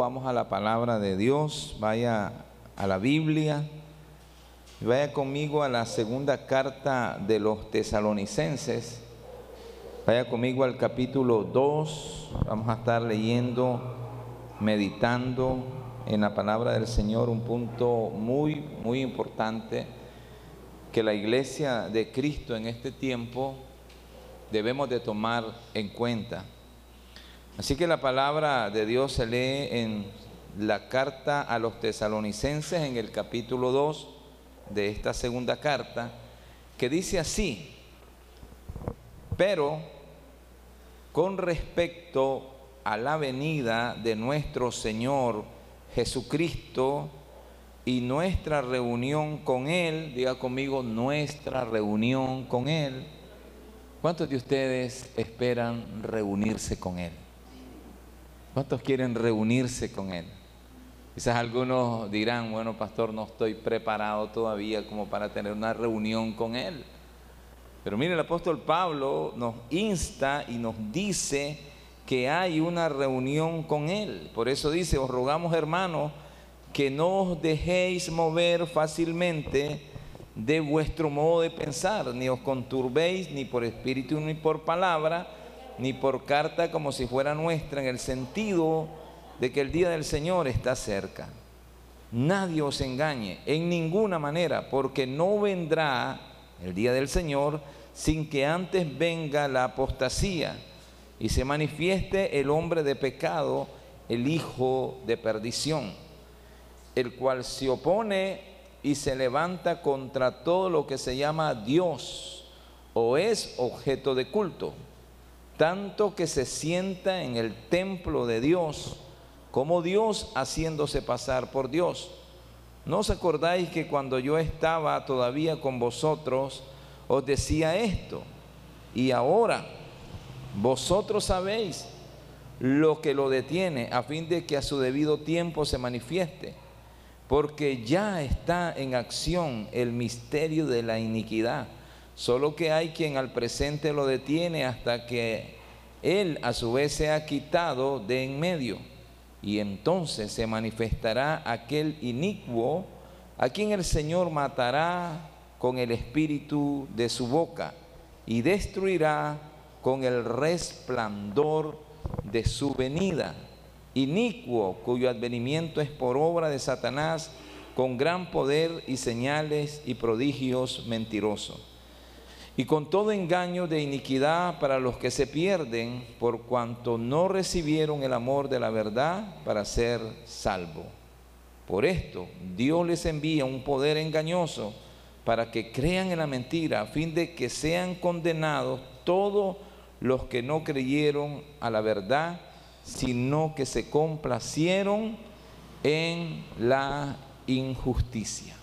Vamos a la palabra de Dios, vaya a la Biblia, vaya conmigo a la segunda carta de los tesalonicenses, vaya conmigo al capítulo 2, vamos a estar leyendo, meditando en la palabra del Señor, un punto muy, muy importante que la iglesia de Cristo en este tiempo debemos de tomar en cuenta. Así que la palabra de Dios se lee en la carta a los tesalonicenses en el capítulo 2 de esta segunda carta, que dice así, pero con respecto a la venida de nuestro Señor Jesucristo y nuestra reunión con Él, diga conmigo nuestra reunión con Él, ¿cuántos de ustedes esperan reunirse con Él? ¿Cuántos quieren reunirse con Él? Quizás algunos dirán, bueno, pastor, no estoy preparado todavía como para tener una reunión con Él. Pero mire, el apóstol Pablo nos insta y nos dice que hay una reunión con Él. Por eso dice, os rogamos hermanos que no os dejéis mover fácilmente de vuestro modo de pensar, ni os conturbéis ni por espíritu ni por palabra, ni por carta como si fuera nuestra, en el sentido de que el día del Señor está cerca. Nadie os engañe en ninguna manera, porque no vendrá el día del Señor sin que antes venga la apostasía y se manifieste el hombre de pecado, el hijo de perdición, el cual se opone y se levanta contra todo lo que se llama Dios o es objeto de culto tanto que se sienta en el templo de Dios, como Dios haciéndose pasar por Dios. ¿No os acordáis que cuando yo estaba todavía con vosotros, os decía esto? Y ahora vosotros sabéis lo que lo detiene, a fin de que a su debido tiempo se manifieste, porque ya está en acción el misterio de la iniquidad Solo que hay quien al presente lo detiene hasta que él a su vez se ha quitado de en medio. Y entonces se manifestará aquel inicuo a quien el Señor matará con el espíritu de su boca y destruirá con el resplandor de su venida. Inicuo cuyo advenimiento es por obra de Satanás con gran poder y señales y prodigios mentirosos y con todo engaño de iniquidad para los que se pierden por cuanto no recibieron el amor de la verdad para ser salvo. Por esto Dios les envía un poder engañoso para que crean en la mentira, a fin de que sean condenados todos los que no creyeron a la verdad, sino que se complacieron en la injusticia.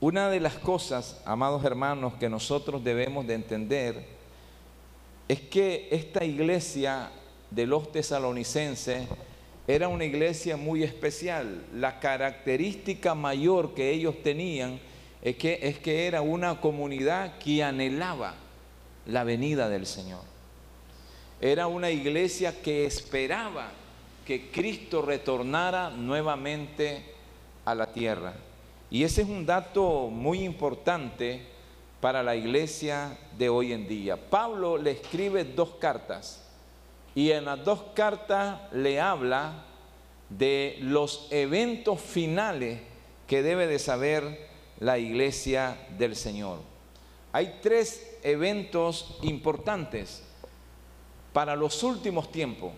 Una de las cosas, amados hermanos, que nosotros debemos de entender es que esta iglesia de los tesalonicenses era una iglesia muy especial. La característica mayor que ellos tenían es que, es que era una comunidad que anhelaba la venida del Señor. Era una iglesia que esperaba que Cristo retornara nuevamente a la tierra. Y ese es un dato muy importante para la iglesia de hoy en día. Pablo le escribe dos cartas y en las dos cartas le habla de los eventos finales que debe de saber la iglesia del Señor. Hay tres eventos importantes para los últimos tiempos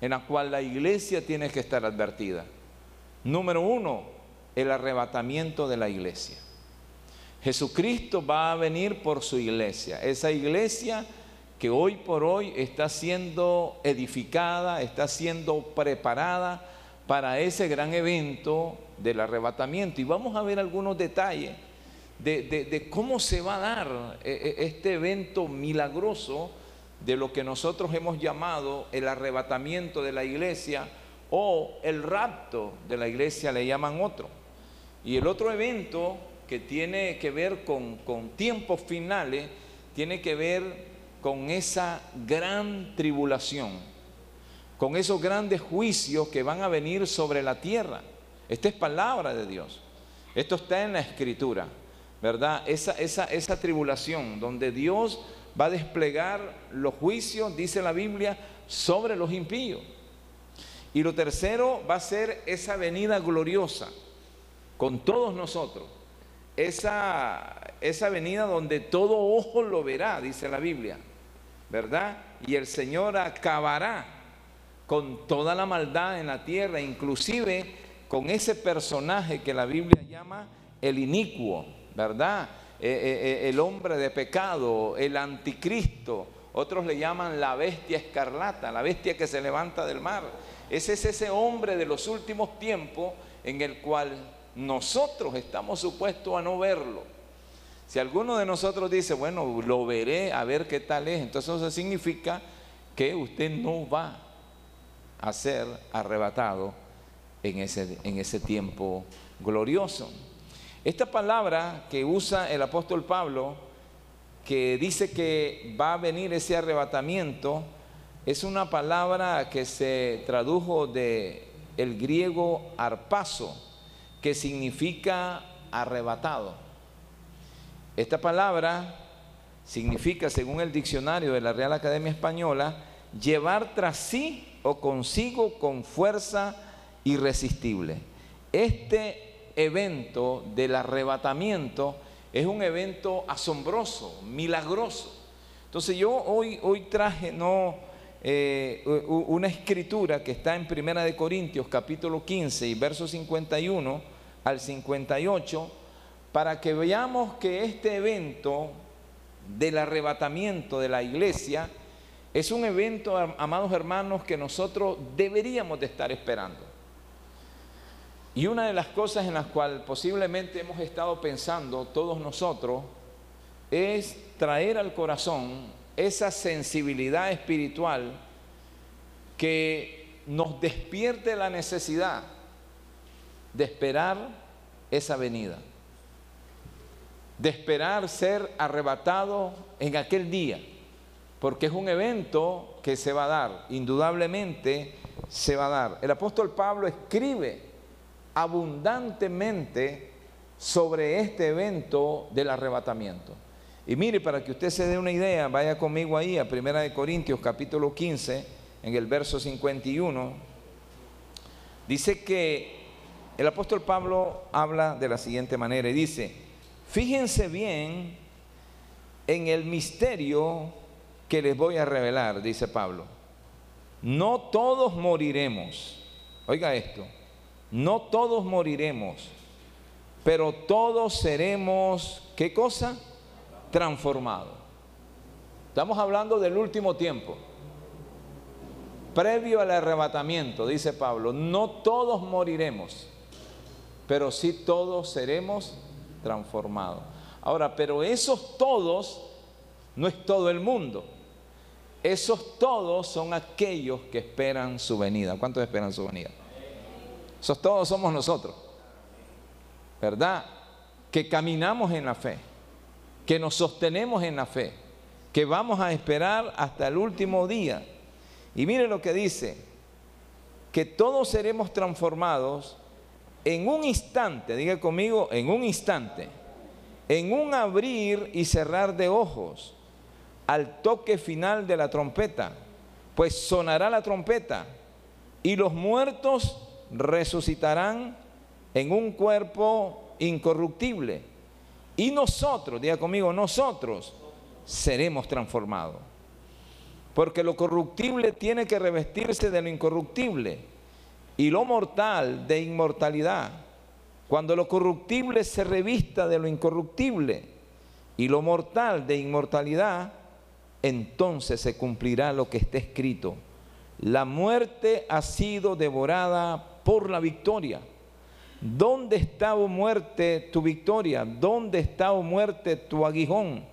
en los cuales la iglesia tiene que estar advertida. Número uno, el arrebatamiento de la iglesia. Jesucristo va a venir por su iglesia, esa iglesia que hoy por hoy está siendo edificada, está siendo preparada para ese gran evento del arrebatamiento. Y vamos a ver algunos detalles de, cómo se va a dar eh, eh, este evento milagroso de lo que nosotros hemos llamado el arrebatamiento de la iglesia o el rapto de la iglesia, le llaman otro. Y el otro evento que tiene que ver con, tiempos finales, tiene que ver con esa gran tribulación. con esos grandes juicios que van a venir sobre la tierra. Esta es palabra de Dios. Esto está en la escritura, ¿verdad? Esa, tribulación donde Dios va a desplegar los juicios, dice la Biblia, sobre los impíos. Y lo tercero va a ser esa venida gloriosa con todos nosotros. Esa, esa venida donde todo ojo lo verá, dice la Biblia, ¿verdad? Y el Señor acabará con toda la maldad en la tierra, inclusive con ese personaje que la Biblia llama el inicuo, ¿verdad? Eh, eh, eh, el hombre de pecado, el anticristo, otros le llaman la bestia escarlata, la bestia que se levanta del mar. Ese es ese hombre de los últimos tiempos en el cual nosotros estamos supuestos a no verlo. Si alguno de nosotros dice, bueno, lo veré a ver qué tal es, entonces eso significa que usted no va a ser arrebatado en ese, en ese tiempo glorioso. Esta palabra que usa el apóstol Pablo, que dice que va a venir ese arrebatamiento, es una palabra que se tradujo de el griego arpazo, que significa arrebatado. Esta palabra significa, según el diccionario de la Real Academia Española, llevar tras sí o consigo con fuerza irresistible. Este evento del arrebatamiento es un evento asombroso, milagroso. Entonces yo hoy, hoy traje no eh, una escritura que está en Primera de Corintios capítulo 15 y versos 51 al 58 para que veamos que este evento del arrebatamiento de la iglesia es un evento, amados hermanos, que nosotros deberíamos de estar esperando. Y una de las cosas en las cuales posiblemente hemos estado pensando todos nosotros es traer al corazón esa sensibilidad espiritual que nos despierte la necesidad de esperar esa venida, de esperar ser arrebatado en aquel día, porque es un evento que se va a dar, indudablemente se va a dar. El apóstol Pablo escribe abundantemente sobre este evento del arrebatamiento. Y mire, para que usted se dé una idea, vaya conmigo ahí a Primera de Corintios capítulo 15, en el verso 51. Dice que el apóstol Pablo habla de la siguiente manera y dice, fíjense bien en el misterio que les voy a revelar, dice Pablo. No todos moriremos. Oiga esto, no todos moriremos, pero todos seremos, ¿qué cosa? Transformado. Estamos hablando del último tiempo. Previo al arrebatamiento, dice Pablo, no todos moriremos, pero sí todos seremos transformados. Ahora, pero esos todos no es todo el mundo. Esos todos son aquellos que esperan su venida. ¿Cuántos esperan su venida? Esos todos somos nosotros. ¿Verdad? Que caminamos en la fe que nos sostenemos en la fe, que vamos a esperar hasta el último día. Y mire lo que dice, que todos seremos transformados en un instante, diga conmigo, en un instante, en un abrir y cerrar de ojos, al toque final de la trompeta, pues sonará la trompeta y los muertos resucitarán en un cuerpo incorruptible y nosotros, diga conmigo, nosotros seremos transformados. Porque lo corruptible tiene que revestirse de lo incorruptible y lo mortal de inmortalidad. Cuando lo corruptible se revista de lo incorruptible y lo mortal de inmortalidad, entonces se cumplirá lo que está escrito. La muerte ha sido devorada por la victoria. ¿Dónde está, oh muerte, tu victoria? ¿Dónde está, oh muerte, tu aguijón?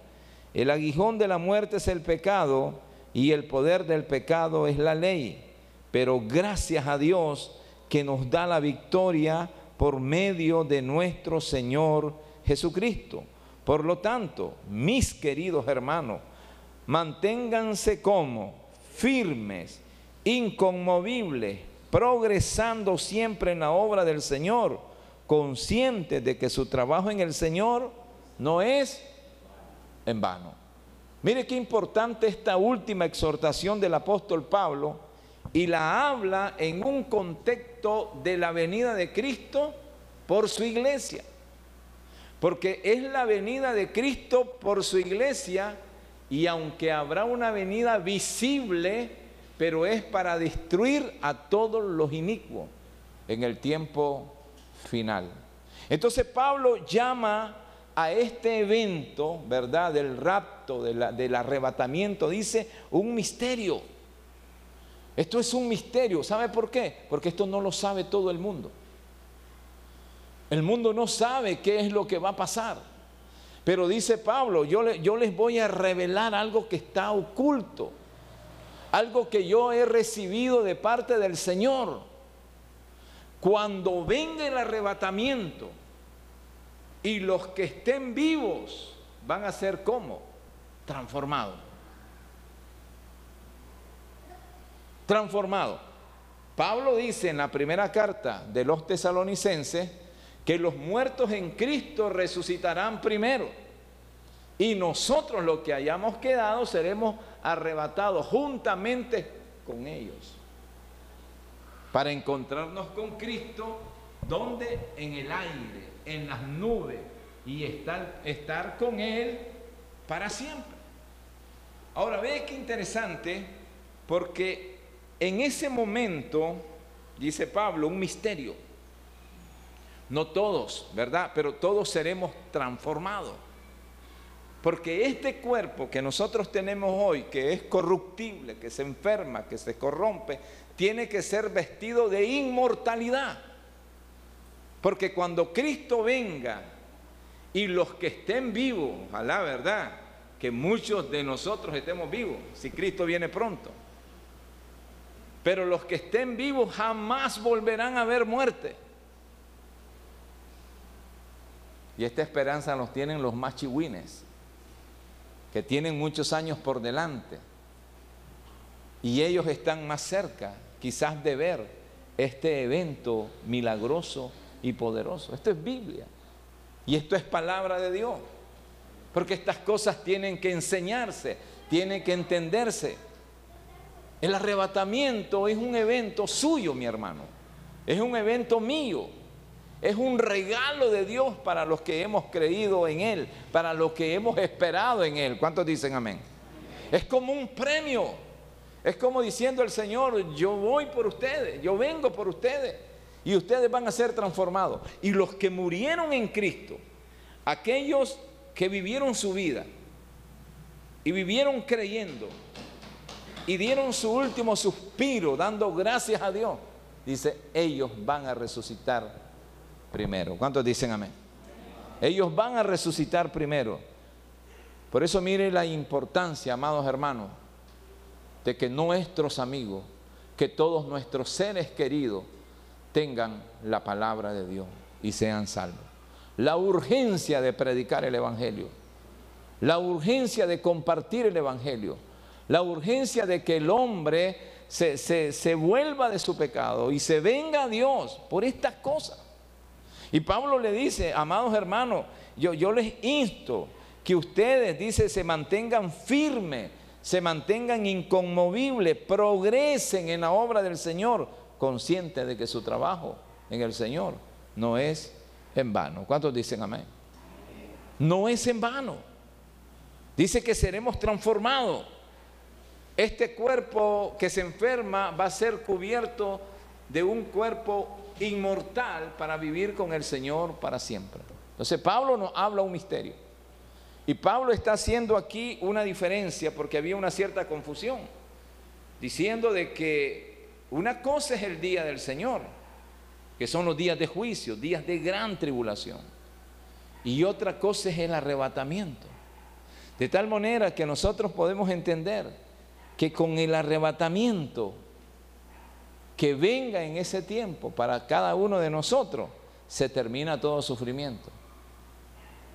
El aguijón de la muerte es el pecado y el poder del pecado es la ley. Pero gracias a Dios que nos da la victoria por medio de nuestro Señor Jesucristo. Por lo tanto, mis queridos hermanos, manténganse como firmes inconmovibles, progresando siempre en la obra del Señor, conscientes de que su trabajo en el Señor no es en vano. Mire qué importante esta última exhortación del apóstol Pablo y la habla en un contexto de la venida de Cristo por su iglesia. Porque es la venida de Cristo por su iglesia y aunque habrá una venida visible, pero es para destruir a todos los inicuos en el tiempo final. Entonces Pablo llama a este evento, ¿verdad? Del rapto, del arrebatamiento, dice un misterio. Esto es un misterio. ¿Sabe por qué? Porque esto no lo sabe todo el mundo. El mundo no sabe qué es lo que va a pasar. Pero dice Pablo, yo, yo les voy a revelar algo que está oculto. Algo que yo he recibido de parte del Señor. Cuando venga el arrebatamiento, y los que estén vivos van a ser como transformados. Transformados. Pablo dice en la primera carta de los tesalonicenses que los muertos en Cristo resucitarán primero y nosotros los que hayamos quedado seremos arrebatados juntamente con ellos para encontrarnos con Cristo donde en el aire en las nubes y estar, estar con Él para siempre. Ahora, ve qué interesante, porque en ese momento, dice Pablo, un misterio. No todos, ¿verdad? Pero todos seremos transformados. Porque este cuerpo que nosotros tenemos hoy, que es corruptible, que se enferma, que se corrompe, tiene que ser vestido de inmortalidad. Porque cuando Cristo venga y los que estén vivos, la verdad, que muchos de nosotros estemos vivos, si Cristo viene pronto. Pero los que estén vivos jamás volverán a ver muerte. Y esta esperanza nos tienen los más chihuines, que tienen muchos años por delante. Y ellos están más cerca, quizás, de ver este evento milagroso y poderoso. Esto es Biblia. Y esto es palabra de Dios. Porque estas cosas tienen que enseñarse, tienen que entenderse. El arrebatamiento es un evento suyo, mi hermano. Es un evento mío. Es un regalo de Dios para los que hemos creído en Él, para los que hemos esperado en Él. ¿Cuántos dicen amén? Es como un premio. Es como diciendo el Señor, yo voy por ustedes, yo vengo por ustedes y ustedes van a ser transformados. Y los que murieron en Cristo, aquellos que vivieron su vida y vivieron creyendo y dieron su último suspiro dando gracias a Dios, dice, ellos van a resucitar primero. ¿Cuántos dicen amén? Ellos van a resucitar primero. Por eso mire la importancia, amados hermanos, de que nuestros amigos, que todos nuestros seres queridos, tengan la palabra de Dios y sean salvos. La urgencia de predicar el Evangelio, la urgencia de compartir el Evangelio, la urgencia de que el hombre se, vuelva de su pecado y se venga a Dios por estas cosas. Y Pablo le dice, amados hermanos, yo, les insto que ustedes, dice, se mantengan firmes, se mantengan inconmovibles, progresen en la obra del Señor consciente de que su trabajo en el Señor no es en vano. ¿Cuántos dicen amén? No es en vano. Dice que seremos transformados. Este cuerpo que se enferma va a ser cubierto de un cuerpo inmortal para vivir con el Señor para siempre. Entonces Pablo nos habla un misterio. Y Pablo está haciendo aquí una diferencia porque había una cierta confusión, diciendo de que una cosa es el día del Señor, que son los días de juicio, días de gran tribulación. Y otra cosa es el arrebatamiento. De tal manera que nosotros podemos entender que con el arrebatamiento que venga en ese tiempo para cada uno de nosotros, se termina todo sufrimiento.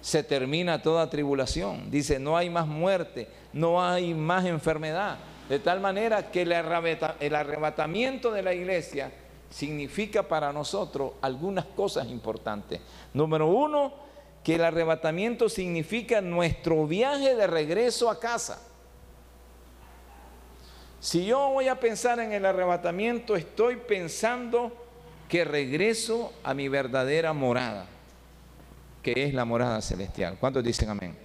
Se termina toda tribulación. Dice, no hay más muerte, no hay más enfermedad, De tal manera que el arrebatamiento de la iglesia significa para nosotros algunas cosas importantes. Número uno, que el arrebatamiento significa nuestro viaje de regreso a casa. Si yo voy a pensar en el arrebatamiento, estoy pensando que regreso a mi verdadera morada, que es la morada celestial. ¿Cuántos dicen amén?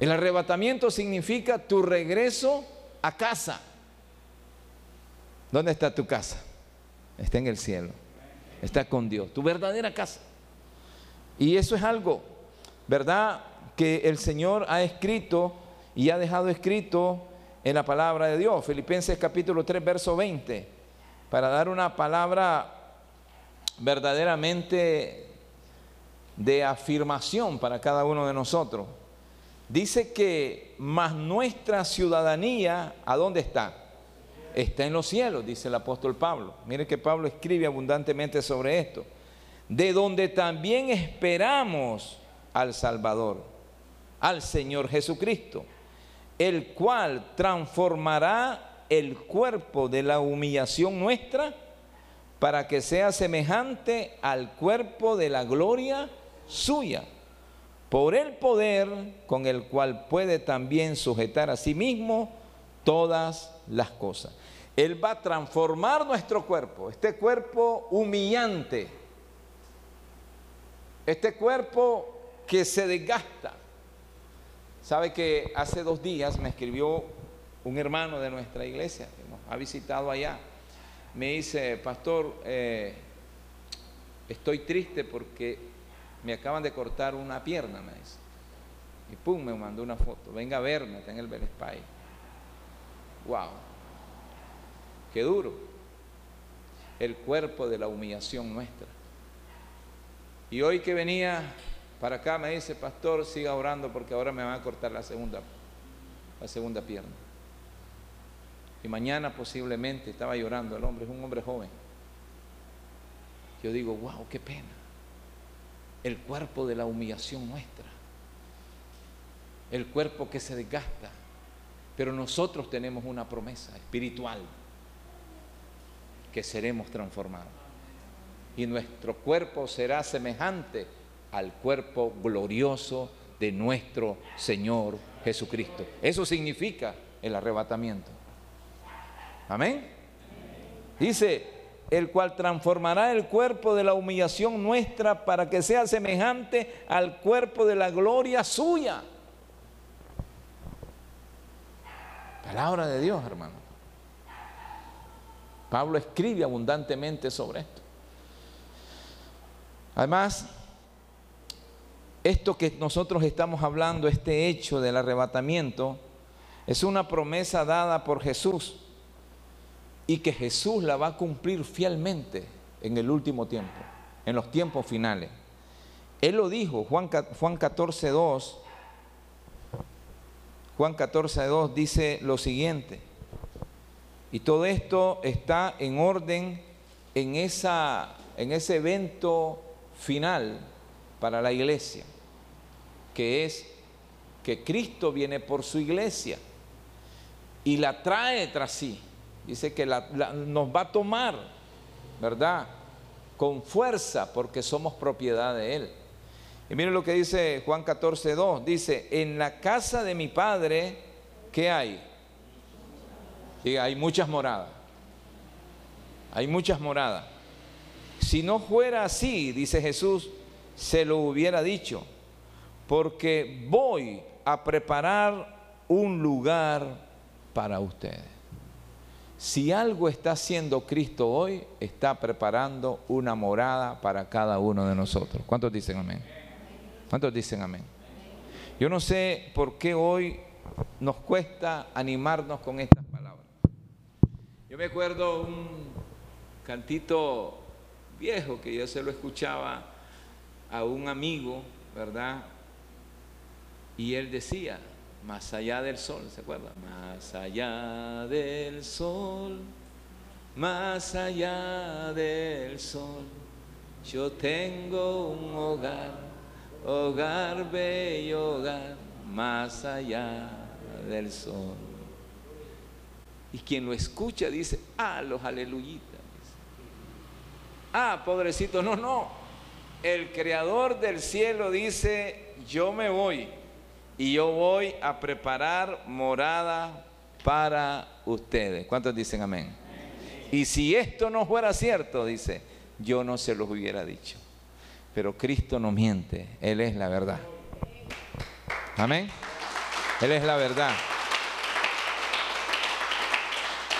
El arrebatamiento significa tu regreso a casa. ¿Dónde está tu casa? Está en el cielo. Está con Dios, tu verdadera casa. Y eso es algo, ¿verdad? Que el Señor ha escrito y ha dejado escrito en la palabra de Dios. Filipenses capítulo 3, verso 20, para dar una palabra verdaderamente de afirmación para cada uno de nosotros. Dice que más nuestra ciudadanía, ¿a dónde está? Está en los cielos, dice el apóstol Pablo. Mire que Pablo escribe abundantemente sobre esto. De donde también esperamos al Salvador, al Señor Jesucristo el cual transformará el cuerpo de la humillación nuestra para que sea semejante al cuerpo de la gloria suya, por el poder con el cual puede también sujetar a sí mismo todas las cosas. Él va a transformar nuestro cuerpo, este cuerpo humillante, este cuerpo que se desgasta, Sabe que hace dos días me escribió un hermano de nuestra iglesia que nos ha visitado allá. Me dice, pastor, eh, estoy triste porque me acaban de cortar una pierna, me dice. Y pum, me mandó una foto. Venga a verme, está en el Belespay. Wow. Qué duro. El cuerpo de la humillación nuestra. Y hoy que venía para acá me dice, pastor, siga orando porque ahora me van a cortar la segunda, la segunda pierna. Y mañana posiblemente estaba llorando el hombre, es un hombre joven. Yo digo, wow, qué pena. El cuerpo de la humillación nuestra. El cuerpo que se desgasta. Pero nosotros tenemos una promesa espiritual que seremos transformados. Y nuestro cuerpo será semejante al cuerpo glorioso de nuestro Señor Jesucristo. Eso significa el arrebatamiento. Amén. Dice, el cual transformará el cuerpo de la humillación nuestra para que sea semejante al cuerpo de la gloria suya. Palabra de Dios, hermano. Pablo escribe abundantemente sobre esto. Además, esto que nosotros estamos hablando, este hecho del arrebatamiento, es una promesa dada por Jesús y que Jesús la va a cumplir fielmente en el último tiempo, en los tiempos finales. Él lo dijo, Juan, Juan 14, 2, Juan 14, 2 dice lo siguiente, y todo esto está en orden en, ese evento final para la iglesia que es que Cristo viene por su iglesia y la trae tras sí. Dice que nos va a tomar, ¿verdad? Con fuerza porque somos propiedad de Él. Y miren lo que dice Juan 14, 2. Dice, en la casa de mi Padre, ¿qué hay? Y hay muchas moradas. Hay muchas moradas. Si no fuera así, dice Jesús, se lo hubiera dicho porque voy a preparar un lugar para ustedes. Si algo está haciendo Cristo hoy, está preparando una morada para cada uno de nosotros. ¿Cuántos dicen amén? ¿Cuántos dicen amén? Yo no sé por qué hoy nos cuesta animarnos con estas palabras. Yo me acuerdo un cantito viejo que yo se lo escuchaba a un amigo, ¿verdad? Y él decía, más allá del sol, ¿se acuerda? Más allá del sol, más allá del sol, yo tengo un hogar, hogar bello hogar, más allá del sol. Y quien lo escucha dice, ah, los aleluyitas. Ah, pobrecito, no, no. El creador del cielo dice, yo me voy y yo voy a preparar morada para ustedes. ¿Cuántos dicen amén? Y si esto no fuera cierto, dice, yo no se los hubiera dicho. Pero Cristo no miente, Él es la verdad. Amén. Él es la verdad.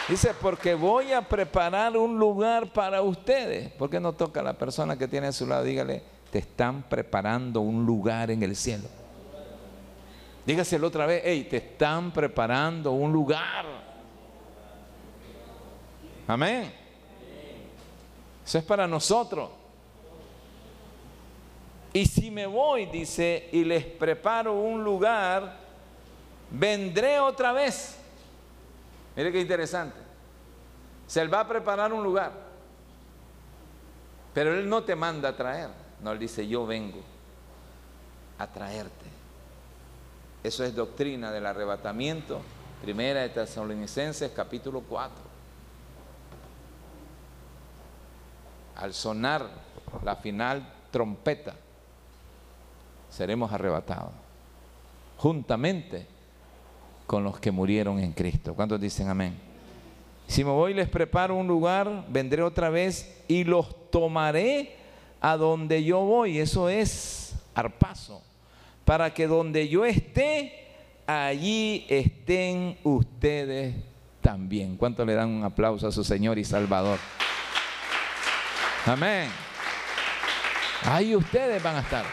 Dice, porque voy a preparar un lugar para ustedes. ¿Por qué no toca a la persona que tiene a su lado? Dígale, te están preparando un lugar en el cielo. Dígaselo otra vez, hey, te están preparando un lugar. Amén. Eso es para nosotros. Y si me voy, dice, y les preparo un lugar, vendré otra vez. Mire qué interesante. Se él va a preparar un lugar. Pero él no te manda a traer. No, él dice, yo vengo a traerte. Eso es doctrina del arrebatamiento. Primera de Tesalonicenses, capítulo 4. Al sonar la final trompeta, seremos arrebatados. Juntamente con los que murieron en Cristo. ¿Cuántos dicen amén? Si me voy les preparo un lugar, vendré otra vez y los tomaré a donde yo voy. Eso es arpaso para que donde yo esté, allí estén ustedes también. ¿Cuánto le dan un aplauso a su Señor y Salvador? Amén. Ahí ustedes van a estar.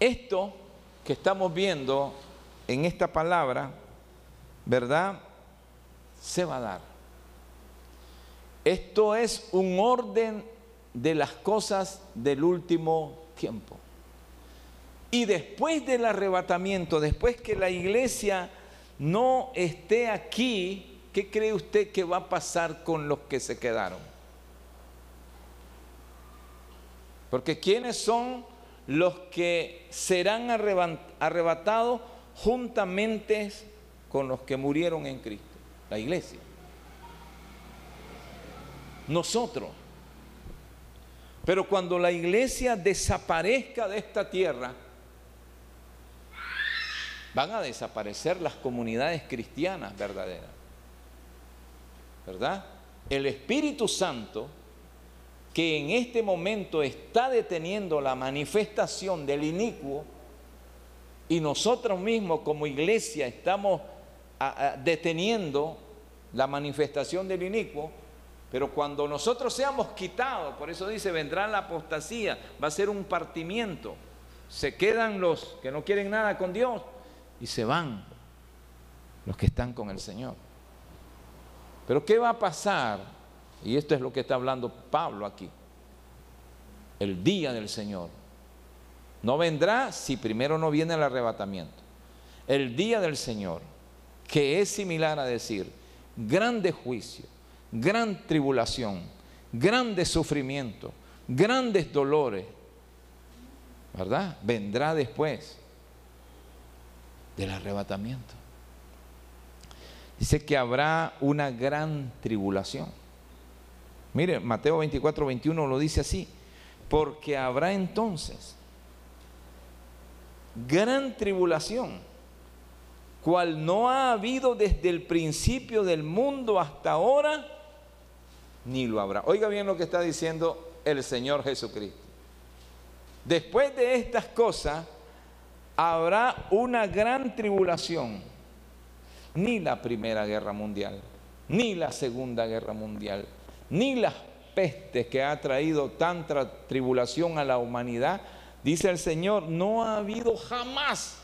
Esto que estamos viendo en esta palabra, ¿verdad? Se va a dar. Esto es un orden de las cosas del último tiempo. Y después del arrebatamiento, después que la iglesia no esté aquí, ¿qué cree usted que va a pasar con los que se quedaron? Porque ¿quiénes son los que serán arrebatados juntamente con los que murieron en Cristo? La iglesia. Nosotros. Pero cuando la iglesia desaparezca de esta tierra, van a desaparecer las comunidades cristianas verdaderas. ¿Verdad? El Espíritu Santo, que en este momento está deteniendo la manifestación del inicuo, y nosotros mismos como iglesia estamos deteniendo la manifestación del inicuo, pero cuando nosotros seamos quitados, por eso dice, vendrá la apostasía, va a ser un partimiento. Se quedan los que no quieren nada con Dios y se van los que están con el Señor. Pero ¿qué va a pasar? Y esto es lo que está hablando Pablo aquí. El día del Señor. No vendrá si primero no viene el arrebatamiento. El día del Señor, que es similar a decir, grande juicio gran tribulación, grandes sufrimientos, grandes dolores, ¿verdad? Vendrá después del arrebatamiento. Dice que habrá una gran tribulación. Mire, Mateo 24, 21 lo dice así, porque habrá entonces gran tribulación, cual no ha habido desde el principio del mundo hasta ahora, ni lo habrá. Oiga bien lo que está diciendo el Señor Jesucristo. Después de estas cosas habrá una gran tribulación. Ni la Primera Guerra Mundial, ni la Segunda Guerra Mundial, ni las pestes que ha traído tanta tribulación a la humanidad, dice el Señor, no ha habido jamás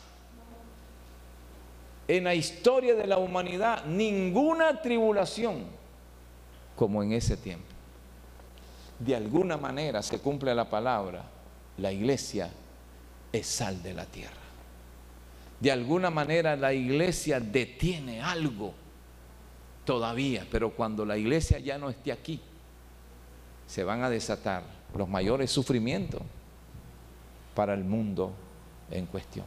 en la historia de la humanidad ninguna tribulación como en ese tiempo. De alguna manera se cumple la palabra, la iglesia es sal de la tierra. De alguna manera la iglesia detiene algo todavía, pero cuando la iglesia ya no esté aquí, se van a desatar los mayores sufrimientos para el mundo en cuestión.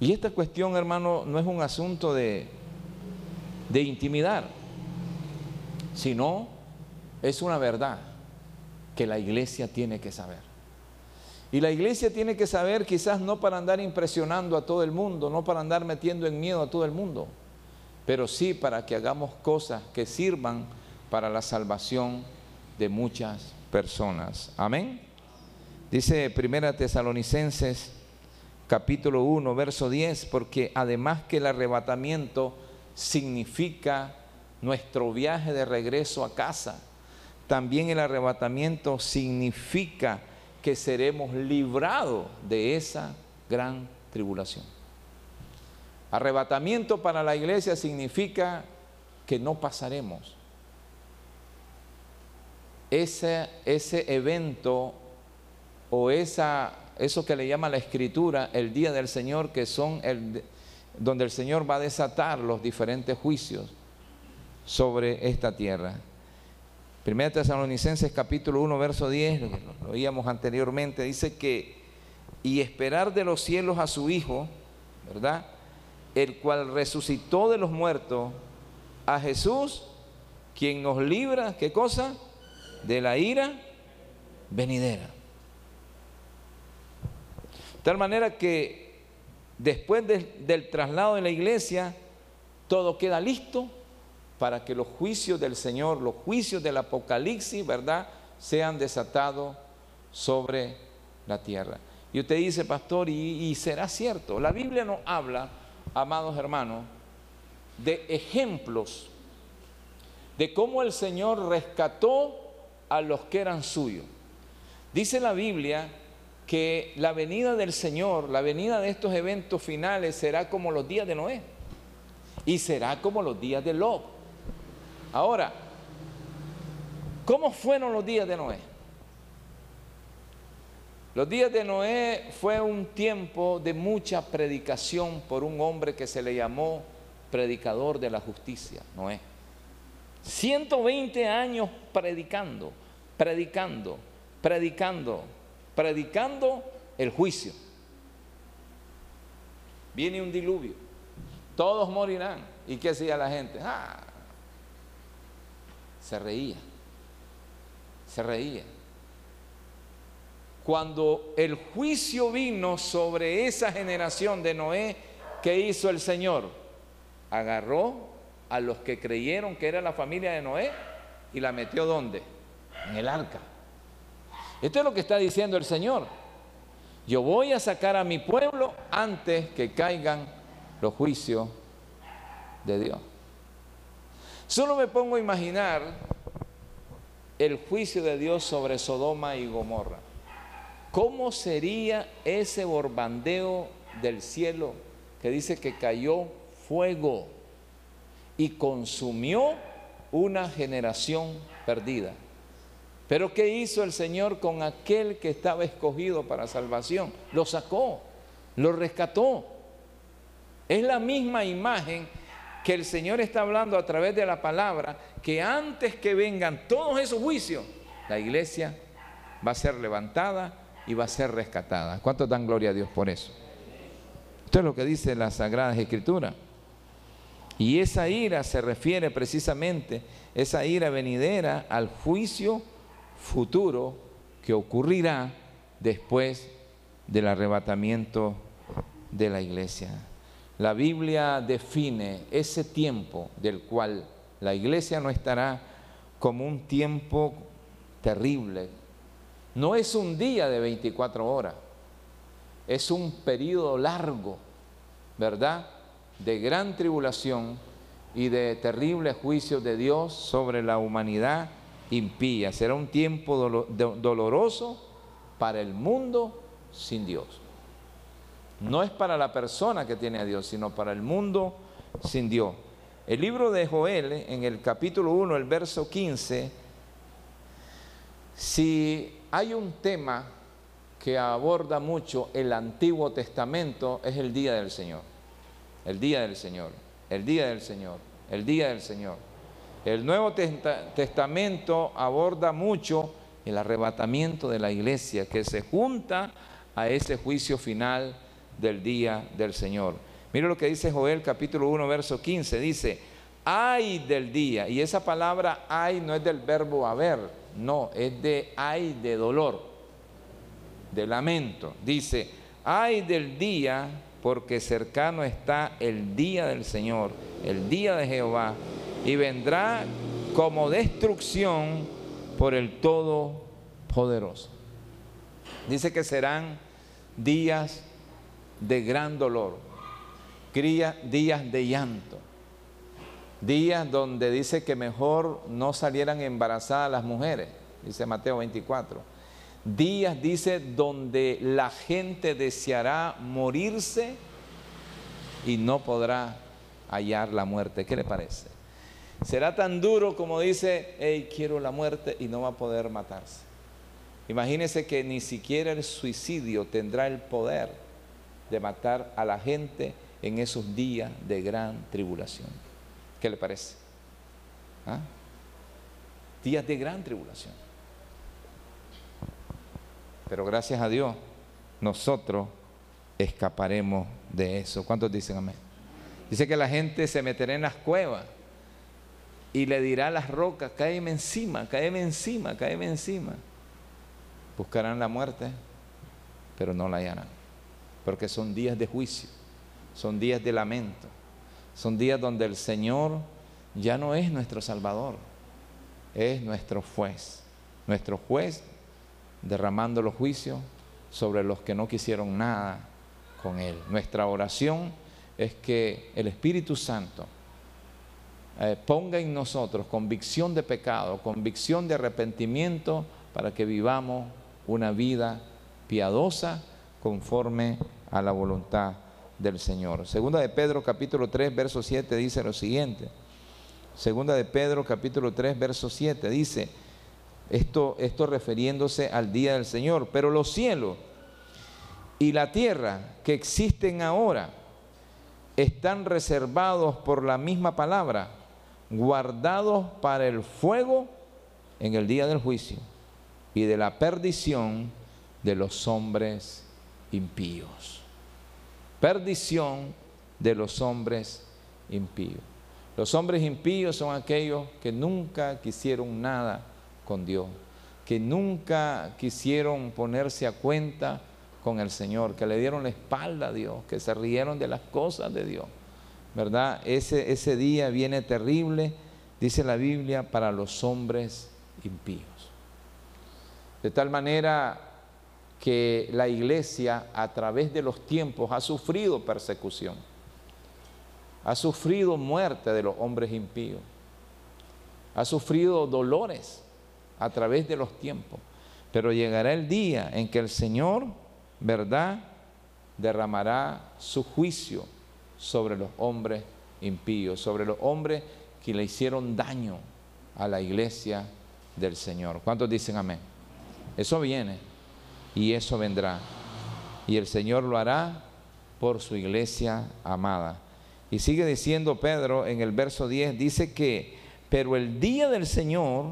Y esta cuestión, hermano, no es un asunto de, de intimidar, sino es una verdad que la iglesia tiene que saber. Y la iglesia tiene que saber quizás no para andar impresionando a todo el mundo, no para andar metiendo en miedo a todo el mundo, pero sí para que hagamos cosas que sirvan para la salvación de muchas personas. Amén. Dice Primera Tesalonicenses capítulo 1, verso 10, porque además que el arrebatamiento significa nuestro viaje de regreso a casa, también el arrebatamiento significa que seremos librados de esa gran tribulación. Arrebatamiento para la iglesia significa que no pasaremos. Ese, ese evento o esa, eso que le llama la escritura el día del Señor, que son el, donde el Señor va a desatar los diferentes juicios sobre esta tierra. Primera Tesalonicenses capítulo 1, verso 10, lo, oíamos anteriormente, dice que, y esperar de los cielos a su Hijo, ¿verdad? El cual resucitó de los muertos a Jesús, quien nos libra, ¿qué cosa? De la ira venidera. De tal manera que después del traslado de la iglesia, todo queda listo para que los juicios del Señor, los juicios del Apocalipsis, ¿verdad?, sean desatados sobre la tierra. Y usted dice, pastor, y, será cierto. La Biblia nos habla, amados hermanos, de ejemplos de cómo el Señor rescató a los que eran suyos. Dice la Biblia que la venida del Señor, la venida de estos eventos finales será como los días de Noé y será como los días de Lot. Ahora, ¿cómo fueron los días de Noé? Los días de Noé fue un tiempo de mucha predicación por un hombre que se le llamó predicador de la justicia, Noé. 120 años predicando, predicando, predicando, predicando el juicio. Viene un diluvio, todos morirán. ¿Y qué hacía la gente? Ah, se reía, se reía. Cuando el juicio vino sobre esa generación de Noé, ¿qué hizo el Señor? Agarró a los que creyeron que era la familia de Noé y la metió ¿dónde? En el arca. Esto es lo que está diciendo el Señor. Yo voy a sacar a mi pueblo antes que caigan los juicios de Dios. Solo me pongo a imaginar el juicio de Dios sobre Sodoma y Gomorra. ¿Cómo sería ese borbandeo del cielo que dice que cayó fuego y consumió una generación perdida? Pero ¿qué hizo el Señor con aquel que estaba escogido para salvación? Lo sacó, lo rescató. Es la misma imagen que el Señor está hablando a través de la palabra, que antes que vengan todos esos juicios, la iglesia va a ser levantada y va a ser rescatada. ¿Cuánto dan gloria a Dios por eso? Esto es lo que dice la Sagrada Escritura. Y esa ira se refiere precisamente, esa ira venidera al juicio futuro que ocurrirá después del arrebatamiento de la iglesia. La Biblia define ese tiempo del cual la iglesia no estará como un tiempo terrible. No es un día de 24 horas, es un periodo largo, ¿verdad? De gran tribulación y de terribles juicios de Dios sobre la humanidad impía. Será un tiempo doloroso para el mundo sin Dios. No es para la persona que tiene a Dios, sino para el mundo sin Dios. El libro de Joel, en el capítulo 1, el verso 15, si hay un tema que aborda mucho el Antiguo Testamento, es el día del Señor. El día del Señor, el día del Señor, el día del Señor. El Nuevo Testamento aborda mucho el arrebatamiento de la iglesia que se junta a ese juicio final del día del Señor. Mire lo que dice Joel capítulo 1, verso 15. Dice, ay del día. Y esa palabra ay no es del verbo haber, no, es de ay de dolor, de lamento. Dice, ay del día porque cercano está el día del Señor, el día de Jehová, y vendrá como destrucción por el Todopoderoso. Dice que serán días de gran dolor, días de llanto, días donde dice que mejor no salieran embarazadas las mujeres, dice Mateo 24. Días, dice, donde la gente deseará morirse y no podrá hallar la muerte. ¿Qué le parece? Será tan duro como dice, hey, quiero la muerte y no va a poder matarse. Imagínese que ni siquiera el suicidio tendrá el poder de matar a la gente en esos días de gran tribulación. ¿Qué le parece? ¿Ah? Días de gran tribulación. Pero gracias a Dios, nosotros escaparemos de eso. ¿Cuántos dicen amén? Dice que la gente se meterá en las cuevas y le dirá a las rocas, cáeme encima, cáeme encima, cáeme encima. Buscarán la muerte, pero no la hallarán. Porque son días de juicio, son días de lamento, son días donde el Señor ya no es nuestro Salvador, es nuestro juez. Nuestro juez derramando los juicios sobre los que no quisieron nada con Él. Nuestra oración es que el Espíritu Santo eh, ponga en nosotros convicción de pecado, convicción de arrepentimiento para que vivamos una vida piadosa conforme a la voluntad del Señor. Segunda de Pedro capítulo 3 verso 7 dice lo siguiente. Segunda de Pedro capítulo 3 verso 7 dice, esto, esto refiriéndose al día del Señor. Pero los cielos y la tierra que existen ahora están reservados por la misma palabra, guardados para el fuego en el día del juicio y de la perdición de los hombres impíos. Perdición de los hombres impíos. Los hombres impíos son aquellos que nunca quisieron nada con Dios, que nunca quisieron ponerse a cuenta con el Señor, que le dieron la espalda a Dios, que se rieron de las cosas de Dios. ¿Verdad? Ese, ese día viene terrible, dice la Biblia, para los hombres impíos. De tal manera que la iglesia a través de los tiempos ha sufrido persecución, ha sufrido muerte de los hombres impíos, ha sufrido dolores a través de los tiempos. Pero llegará el día en que el Señor, ¿verdad?, derramará su juicio sobre los hombres impíos, sobre los hombres que le hicieron daño a la iglesia del Señor. ¿Cuántos dicen amén? Eso viene y eso vendrá. Y el Señor lo hará por su iglesia amada. Y sigue diciendo Pedro en el verso 10, dice que, pero el día del Señor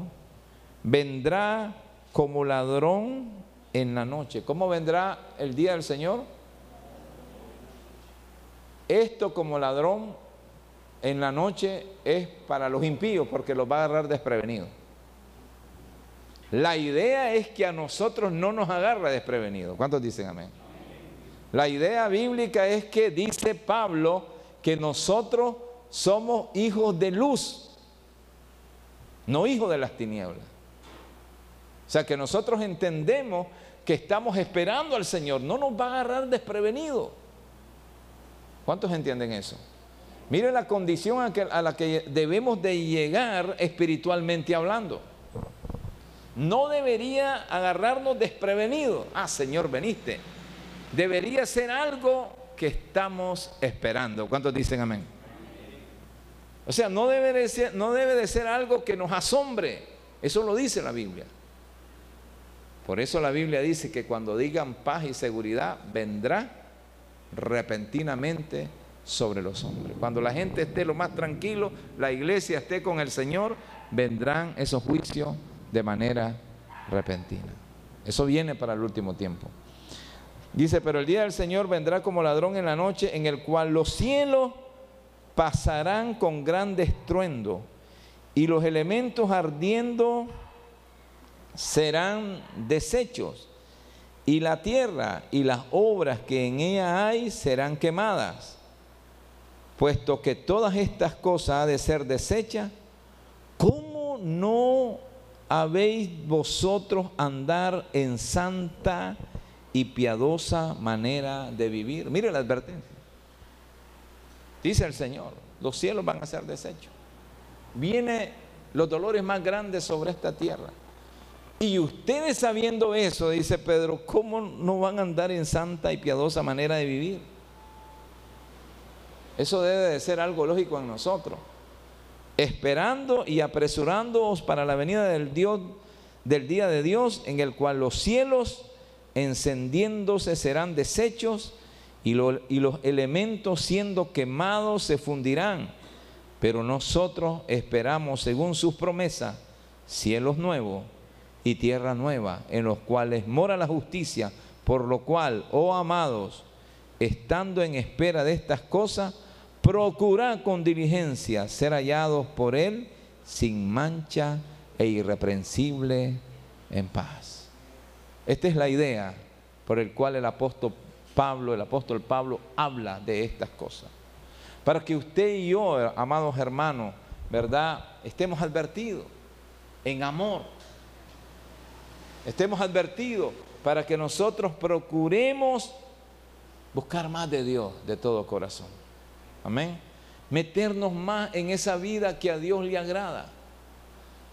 vendrá como ladrón en la noche. ¿Cómo vendrá el día del Señor? Esto como ladrón en la noche es para los impíos porque los va a agarrar desprevenidos. La idea es que a nosotros no nos agarra desprevenidos. ¿Cuántos dicen amén? La idea bíblica es que dice Pablo que nosotros somos hijos de luz, no hijos de las tinieblas. O sea que nosotros entendemos que estamos esperando al Señor, no nos va a agarrar desprevenido. ¿Cuántos entienden eso? Miren la condición a, la que debemos de llegar espiritualmente hablando. No debería agarrarnos desprevenidos. Ah, Señor, veniste. Debería ser algo que estamos esperando. ¿Cuántos dicen amén? O sea, no debe de ser, no debe de ser algo que nos asombre. Eso lo dice la Biblia. Por eso la Biblia dice que cuando digan paz y seguridad, vendrá repentinamente sobre los hombres. Cuando la gente esté lo más tranquilo, la iglesia esté con el Señor, vendrán esos juicios de manera repentina. Eso viene para el último tiempo. Dice, pero el día del Señor vendrá como ladrón en la noche, en el cual los cielos pasarán con gran estruendo y los elementos ardiendo serán deshechos y la tierra y las obras que en ella hay serán quemadas. Puesto que todas estas cosas ha de ser desechas, ¿cómo no habéis vosotros andar en santa y piadosa manera de vivir? Mire la advertencia. Dice el Señor, los cielos van a ser deshechos. Vienen los dolores más grandes sobre esta tierra. Y ustedes sabiendo eso, dice Pedro, ¿cómo no van a andar en santa y piadosa manera de vivir? Eso debe de ser algo lógico en nosotros. Esperando y apresurándoos para la venida del Dios del día de Dios en el cual los cielos encendiéndose serán deshechos y, y los elementos siendo quemados se fundirán. Pero nosotros esperamos, según sus promesas, cielos nuevos y tierra nueva, en los cuales mora la justicia, por lo cual, oh amados, estando en espera de estas cosas, procurad con diligencia ser hallados por Él sin mancha e irreprensible en paz. Esta es la idea por el cual el apóstol Pablo, el apóstol Pablo habla de estas cosas. Para que usted y yo, amados hermanos, ¿verdad? Estemos advertidos en amor estemos advertidos para que nosotros procuremos buscar más de Dios de todo corazón. Amén. Meternos más en esa vida que a Dios le agrada.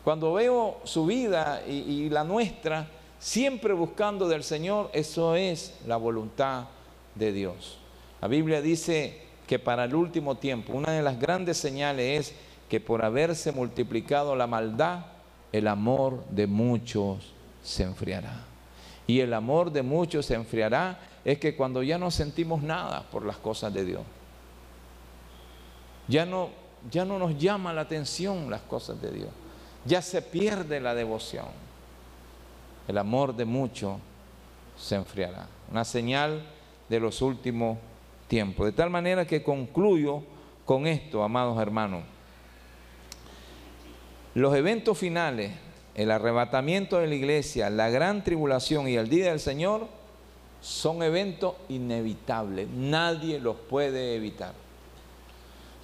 Cuando veo su vida y, y la nuestra, siempre buscando del Señor, eso es la voluntad de Dios. La Biblia dice que para el último tiempo, una de las grandes señales es que por haberse multiplicado la maldad, el amor de muchos se enfriará. Y el amor de muchos se enfriará es que cuando ya no sentimos nada por las cosas de Dios. Ya no, ya no nos llama la atención las cosas de Dios. Ya se pierde la devoción. El amor de muchos se enfriará. Una señal de los últimos tiempos. De tal manera que concluyo con esto, amados hermanos. Los eventos finales el arrebatamiento de la iglesia, la gran tribulación y el día del Señor son eventos inevitables. Nadie los puede evitar.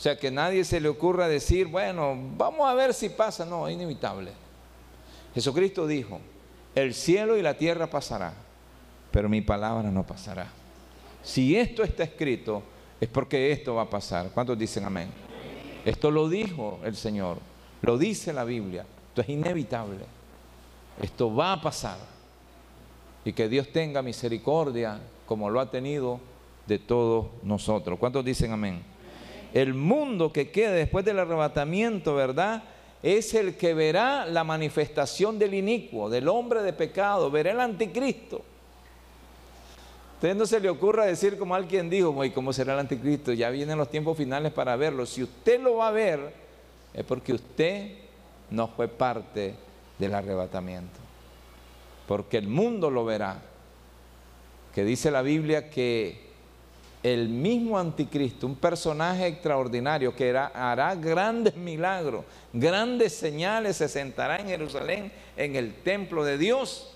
O sea, que nadie se le ocurra decir, bueno, vamos a ver si pasa. No, es inevitable. Jesucristo dijo, el cielo y la tierra pasará, pero mi palabra no pasará. Si esto está escrito, es porque esto va a pasar. ¿Cuántos dicen amén? Esto lo dijo el Señor, lo dice la Biblia. Esto es inevitable. Esto va a pasar. Y que Dios tenga misericordia como lo ha tenido de todos nosotros. ¿Cuántos dicen amén? El mundo que quede después del arrebatamiento, ¿verdad? Es el que verá la manifestación del inicuo, del hombre de pecado, verá el anticristo. Usted no se le ocurra decir como alguien dijo, ¿y cómo será el anticristo? Ya vienen los tiempos finales para verlo. Si usted lo va a ver, es porque usted no fue parte del arrebatamiento. Porque el mundo lo verá. Que dice la Biblia que el mismo anticristo, un personaje extraordinario que hará grandes milagros, grandes señales, se sentará en Jerusalén, en el templo de Dios,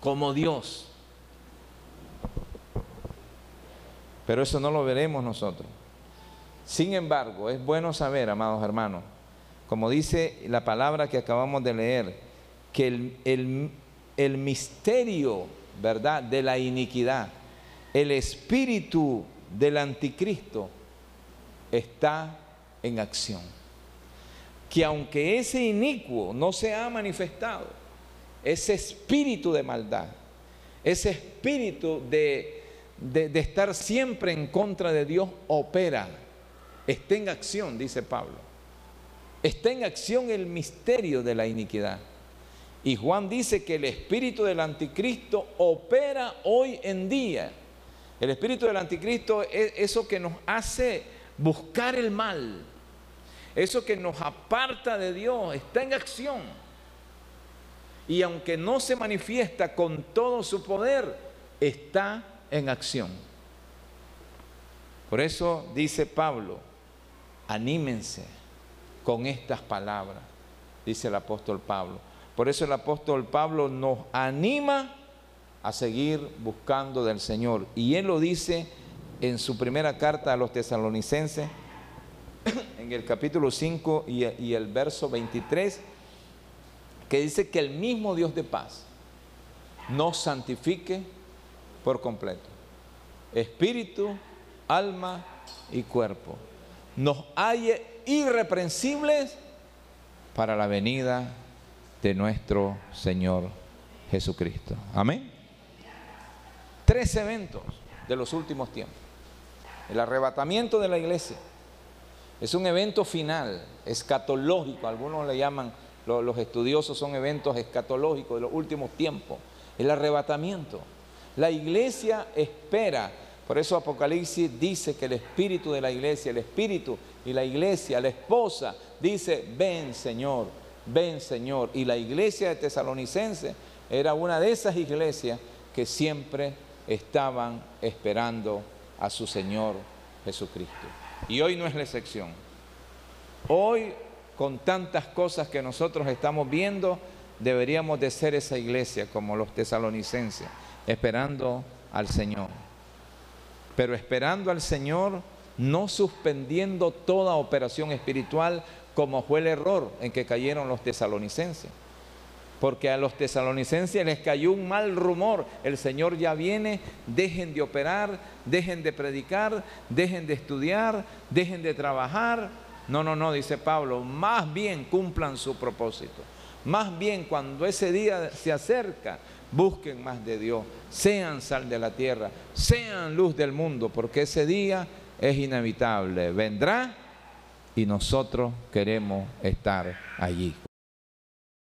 como Dios. Pero eso no lo veremos nosotros. Sin embargo, es bueno saber, amados hermanos, como dice la palabra que acabamos de leer, que el, el, misterio, ¿verdad?, de la iniquidad, el espíritu del anticristo está en acción. Que aunque ese inicuo no se ha manifestado, ese espíritu de maldad, ese espíritu de, estar siempre en contra de Dios opera, está en acción, dice Pablo. Está en acción el misterio de la iniquidad. Y Juan dice que el espíritu del anticristo opera hoy en día. El espíritu del anticristo es eso que nos hace buscar el mal. Eso que nos aparta de Dios. Está en acción. Y aunque no se manifiesta con todo su poder, está en acción. Por eso dice Pablo, anímense con estas palabras, dice el apóstol Pablo. Por eso el apóstol Pablo nos anima a seguir buscando del Señor. Y él lo dice en su primera carta a los tesalonicenses, en el capítulo 5 y, el verso 23, que dice que el mismo Dios de paz nos santifique por completo. Espíritu, alma y cuerpo. Nos halle irreprensibles para la venida de nuestro Señor Jesucristo. Amén. Tres eventos de los últimos tiempos. El arrebatamiento de la iglesia es un evento final, escatológico, algunos le llaman, los estudiosos son eventos escatológicos de los últimos tiempos. El arrebatamiento. La iglesia espera, por eso Apocalipsis dice que el espíritu de la iglesia, el espíritu y la iglesia, la esposa, dice, ven Señor, ven Señor. Y la iglesia de Tesalonicense era una de esas iglesias que siempre estaban esperando a su Señor Jesucristo. Y hoy no es la excepción. Hoy, con tantas cosas que nosotros estamos viendo, deberíamos de ser esa iglesia como los tesalonicenses esperando al Señor. Pero esperando al Señor, no suspendiendo toda operación espiritual como fue el error en que cayeron los tesalonicenses. Porque a los tesalonicenses les cayó un mal rumor. El Señor ya viene, dejen de operar, dejen de predicar, dejen de estudiar, dejen de trabajar. No, no, no, dice Pablo, más bien cumplan su propósito. Más bien cuando ese día se acerca, busquen más de Dios, sean sal de la tierra, sean luz del mundo, porque ese día es inevitable, vendrá y nosotros queremos estar allí.